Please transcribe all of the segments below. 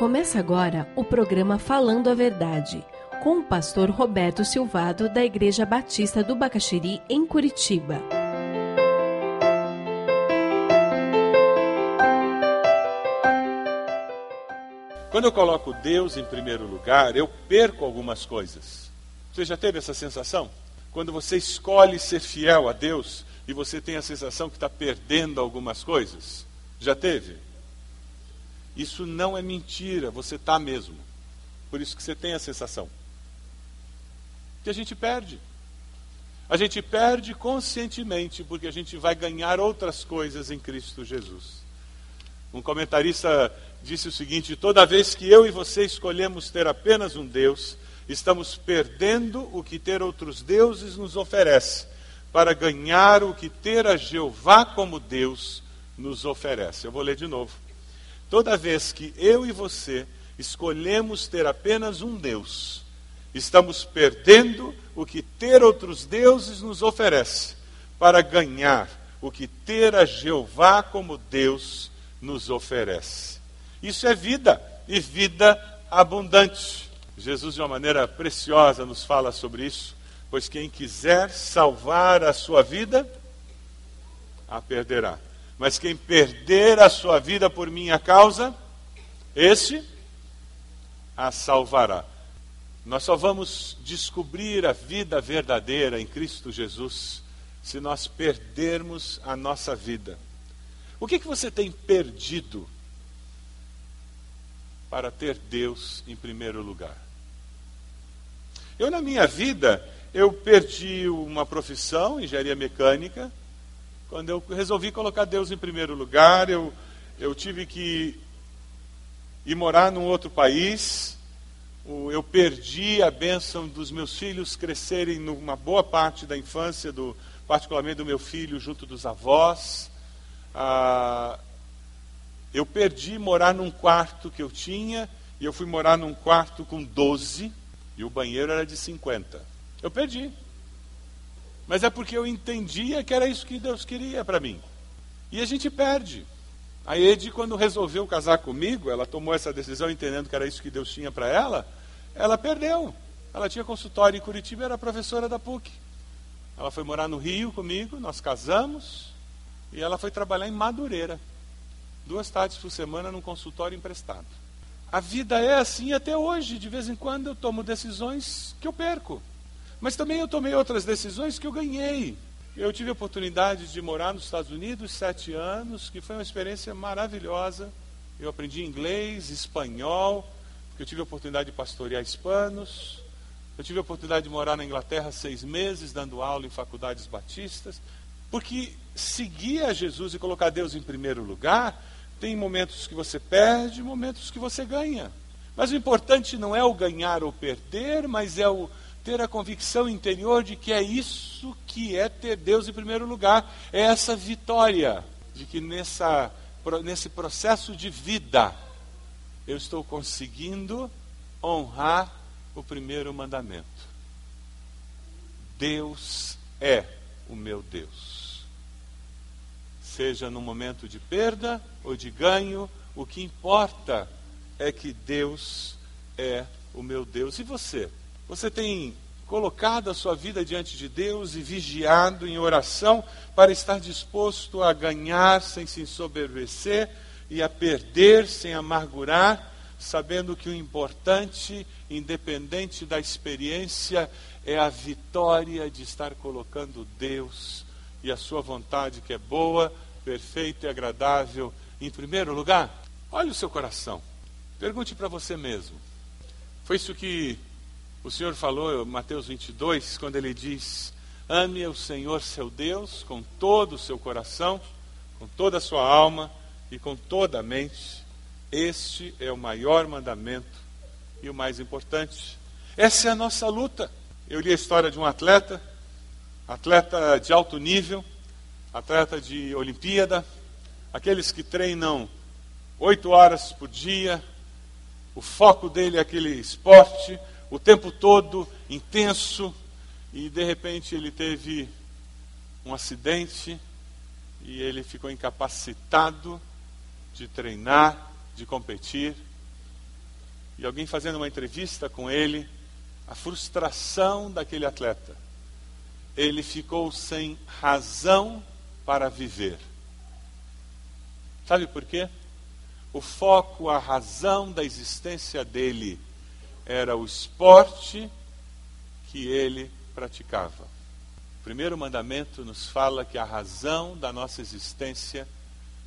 Começa agora o programa Falando a Verdade, com o pastor Roberto Silvado, da Igreja Batista do Bacaxiri, em Curitiba. Quando eu coloco Deus em primeiro lugar, eu perco algumas coisas. Você já teve essa sensação? Quando você escolhe ser fiel a Deus e você tem a sensação que está perdendo algumas coisas? Já teve? Isso não é mentira, você está mesmo. Por isso que você tem a sensação. Que a gente perde. A gente perde conscientemente, porque a gente vai ganhar outras coisas em Cristo Jesus. Um comentarista disse o seguinte: toda vez que eu e você escolhemos ter apenas um Deus, estamos perdendo o que ter outros deuses nos oferece, para ganhar o que ter a Jeová como Deus nos oferece. Eu vou ler de novo. Toda vez que eu e você escolhemos ter apenas um Deus, estamos perdendo o que ter outros deuses nos oferece, para ganhar o que ter a Jeová como Deus nos oferece. Isso é vida, e vida abundante. Jesus, de uma maneira preciosa, nos fala sobre isso, pois quem quiser salvar a sua vida, a perderá. Mas quem perder a sua vida por minha causa, esse a salvará. Nós só vamos descobrir a vida verdadeira em Cristo Jesus se nós perdermos a nossa vida. O que, que você tem perdido para ter Deus em primeiro lugar? Eu, na minha vida, eu perdi uma profissão, engenharia mecânica, quando eu resolvi colocar Deus em primeiro lugar, eu, eu tive que ir morar num outro país. Eu perdi a bênção dos meus filhos crescerem numa boa parte da infância, do, particularmente do meu filho, junto dos avós. Ah, eu perdi morar num quarto que eu tinha, e eu fui morar num quarto com 12, e o banheiro era de 50. Eu perdi. Mas é porque eu entendia que era isso que Deus queria para mim. E a gente perde. A Ed, quando resolveu casar comigo, ela tomou essa decisão entendendo que era isso que Deus tinha para ela, ela perdeu. Ela tinha consultório em Curitiba era professora da PUC. Ela foi morar no Rio comigo, nós casamos, e ela foi trabalhar em Madureira. Duas tardes por semana num consultório emprestado. A vida é assim até hoje. De vez em quando eu tomo decisões que eu perco. Mas também eu tomei outras decisões que eu ganhei. Eu tive a oportunidade de morar nos Estados Unidos sete anos, que foi uma experiência maravilhosa. Eu aprendi inglês, espanhol, porque eu tive a oportunidade de pastorear hispanos. Eu tive a oportunidade de morar na Inglaterra seis meses, dando aula em faculdades batistas. Porque seguir a Jesus e colocar Deus em primeiro lugar, tem momentos que você perde, momentos que você ganha. Mas o importante não é o ganhar ou perder, mas é o ter a convicção interior de que é isso que é ter Deus em primeiro lugar, é essa vitória, de que nessa, nesse processo de vida eu estou conseguindo honrar o primeiro mandamento. Deus é o meu Deus. Seja no momento de perda ou de ganho, o que importa é que Deus é o meu Deus. E você? Você tem colocado a sua vida diante de Deus e vigiado em oração para estar disposto a ganhar sem se ensoberbecer e a perder sem amargurar, sabendo que o importante, independente da experiência, é a vitória de estar colocando Deus e a sua vontade, que é boa, perfeita e agradável, em primeiro lugar? Olhe o seu coração. Pergunte para você mesmo. Foi isso que o Senhor falou, Mateus 22, quando ele diz: Ame o Senhor seu Deus com todo o seu coração, com toda a sua alma e com toda a mente. Este é o maior mandamento e o mais importante. Essa é a nossa luta. Eu li a história de um atleta, atleta de alto nível, atleta de Olimpíada, aqueles que treinam oito horas por dia, o foco dele é aquele esporte, o tempo todo intenso e de repente ele teve um acidente e ele ficou incapacitado de treinar, de competir. e alguém fazendo uma entrevista com ele, a frustração daquele atleta. Ele ficou sem razão para viver. Sabe por quê? O foco, a razão da existência dele era o esporte que ele praticava. O primeiro mandamento nos fala que a razão da nossa existência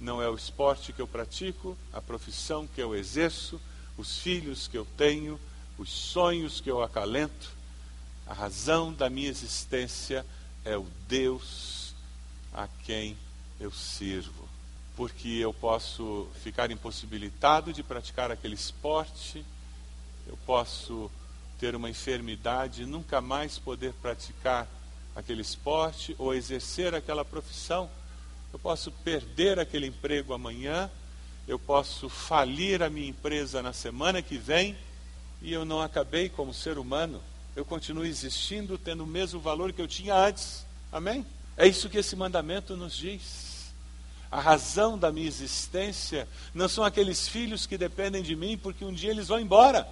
não é o esporte que eu pratico, a profissão que eu exerço, os filhos que eu tenho, os sonhos que eu acalento. A razão da minha existência é o Deus a quem eu sirvo. Porque eu posso ficar impossibilitado de praticar aquele esporte, eu posso ter uma enfermidade e nunca mais poder praticar aquele esporte ou exercer aquela profissão. Eu posso perder aquele emprego amanhã, eu posso falir a minha empresa na semana que vem e eu não acabei como ser humano. Eu continuo existindo, tendo o mesmo valor que eu tinha antes. Amém? É isso que esse mandamento nos diz. A razão da minha existência não são aqueles filhos que dependem de mim, porque um dia eles vão embora.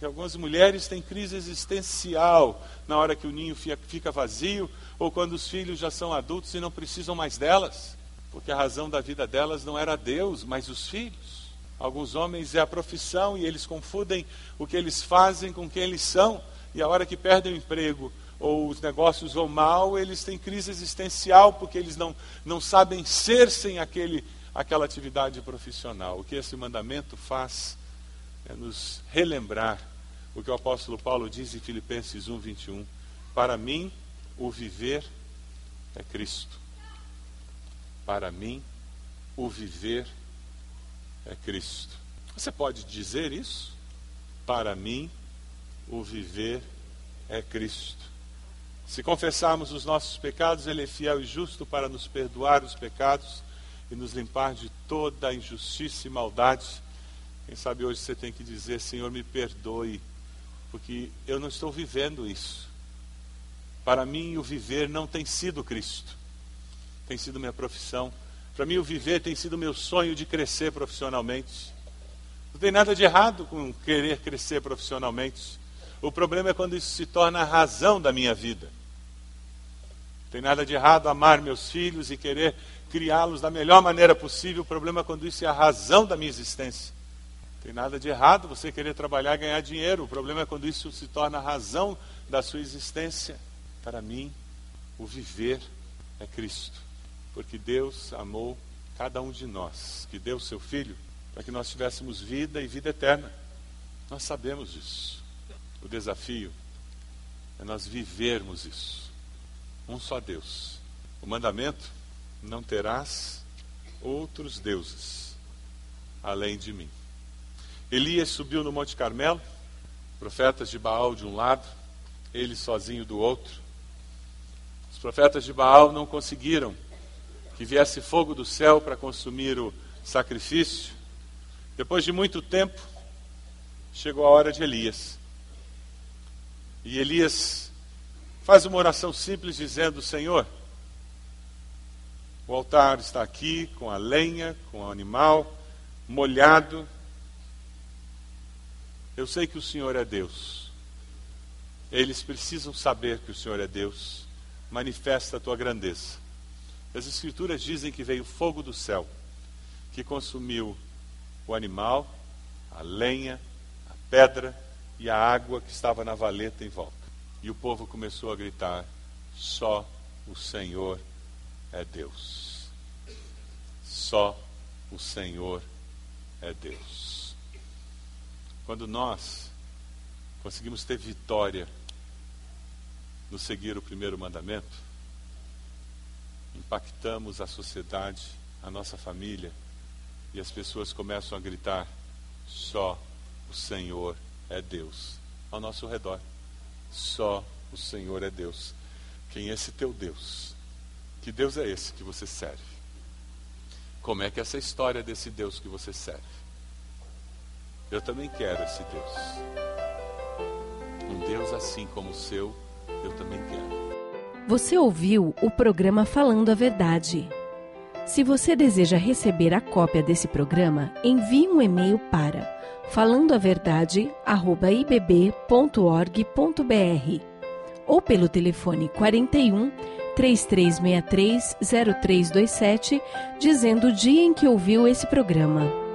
E algumas mulheres têm crise existencial na hora que o ninho fica vazio ou quando os filhos já são adultos e não precisam mais delas, porque a razão da vida delas não era Deus, mas os filhos. Alguns homens é a profissão e eles confundem o que eles fazem com quem eles são, e a hora que perdem o emprego ou os negócios vão mal, eles têm crise existencial porque eles não, não sabem ser sem aquele, aquela atividade profissional. O que esse mandamento faz é nos relembrar o que o apóstolo Paulo diz em Filipenses 1, 21. Para mim, o viver é Cristo. Para mim, o viver é Cristo. Você pode dizer isso? Para mim, o viver é Cristo. Se confessarmos os nossos pecados, Ele é fiel e justo para nos perdoar os pecados e nos limpar de toda injustiça e maldade. Quem sabe hoje você tem que dizer: Senhor, me perdoe porque eu não estou vivendo isso. Para mim, o viver não tem sido Cristo, tem sido minha profissão. Para mim, o viver tem sido meu sonho de crescer profissionalmente. Não tem nada de errado com querer crescer profissionalmente. O problema é quando isso se torna a razão da minha vida. Não tem nada de errado amar meus filhos e querer criá-los da melhor maneira possível. O problema é quando isso é a razão da minha existência. Tem nada de errado você querer trabalhar ganhar dinheiro. O problema é quando isso se torna a razão da sua existência. Para mim, o viver é Cristo. Porque Deus amou cada um de nós, que deu o seu Filho, para que nós tivéssemos vida e vida eterna. Nós sabemos isso. O desafio é nós vivermos isso. Um só Deus. O mandamento: não terás outros deuses além de mim. Elias subiu no Monte Carmelo, profetas de Baal de um lado, ele sozinho do outro. Os profetas de Baal não conseguiram que viesse fogo do céu para consumir o sacrifício. Depois de muito tempo, chegou a hora de Elias. E Elias faz uma oração simples dizendo: Senhor, o altar está aqui com a lenha, com o animal molhado eu sei que o Senhor é Deus. Eles precisam saber que o Senhor é Deus. Manifesta a tua grandeza. As Escrituras dizem que veio fogo do céu, que consumiu o animal, a lenha, a pedra e a água que estava na valeta em volta. E o povo começou a gritar: Só o Senhor é Deus. Só o Senhor é Deus. Quando nós conseguimos ter vitória no seguir o primeiro mandamento, impactamos a sociedade, a nossa família, e as pessoas começam a gritar: só o Senhor é Deus ao nosso redor. Só o Senhor é Deus. Quem é esse teu Deus? Que Deus é esse que você serve? Como é que é essa história desse Deus que você serve? Eu também quero esse Deus. Um Deus assim como o seu, eu também quero. Você ouviu o programa Falando a Verdade. Se você deseja receber a cópia desse programa, envie um e-mail para falando a verdade, arroba ibb.org.br ou pelo telefone 41 3363 0327, dizendo o dia em que ouviu esse programa.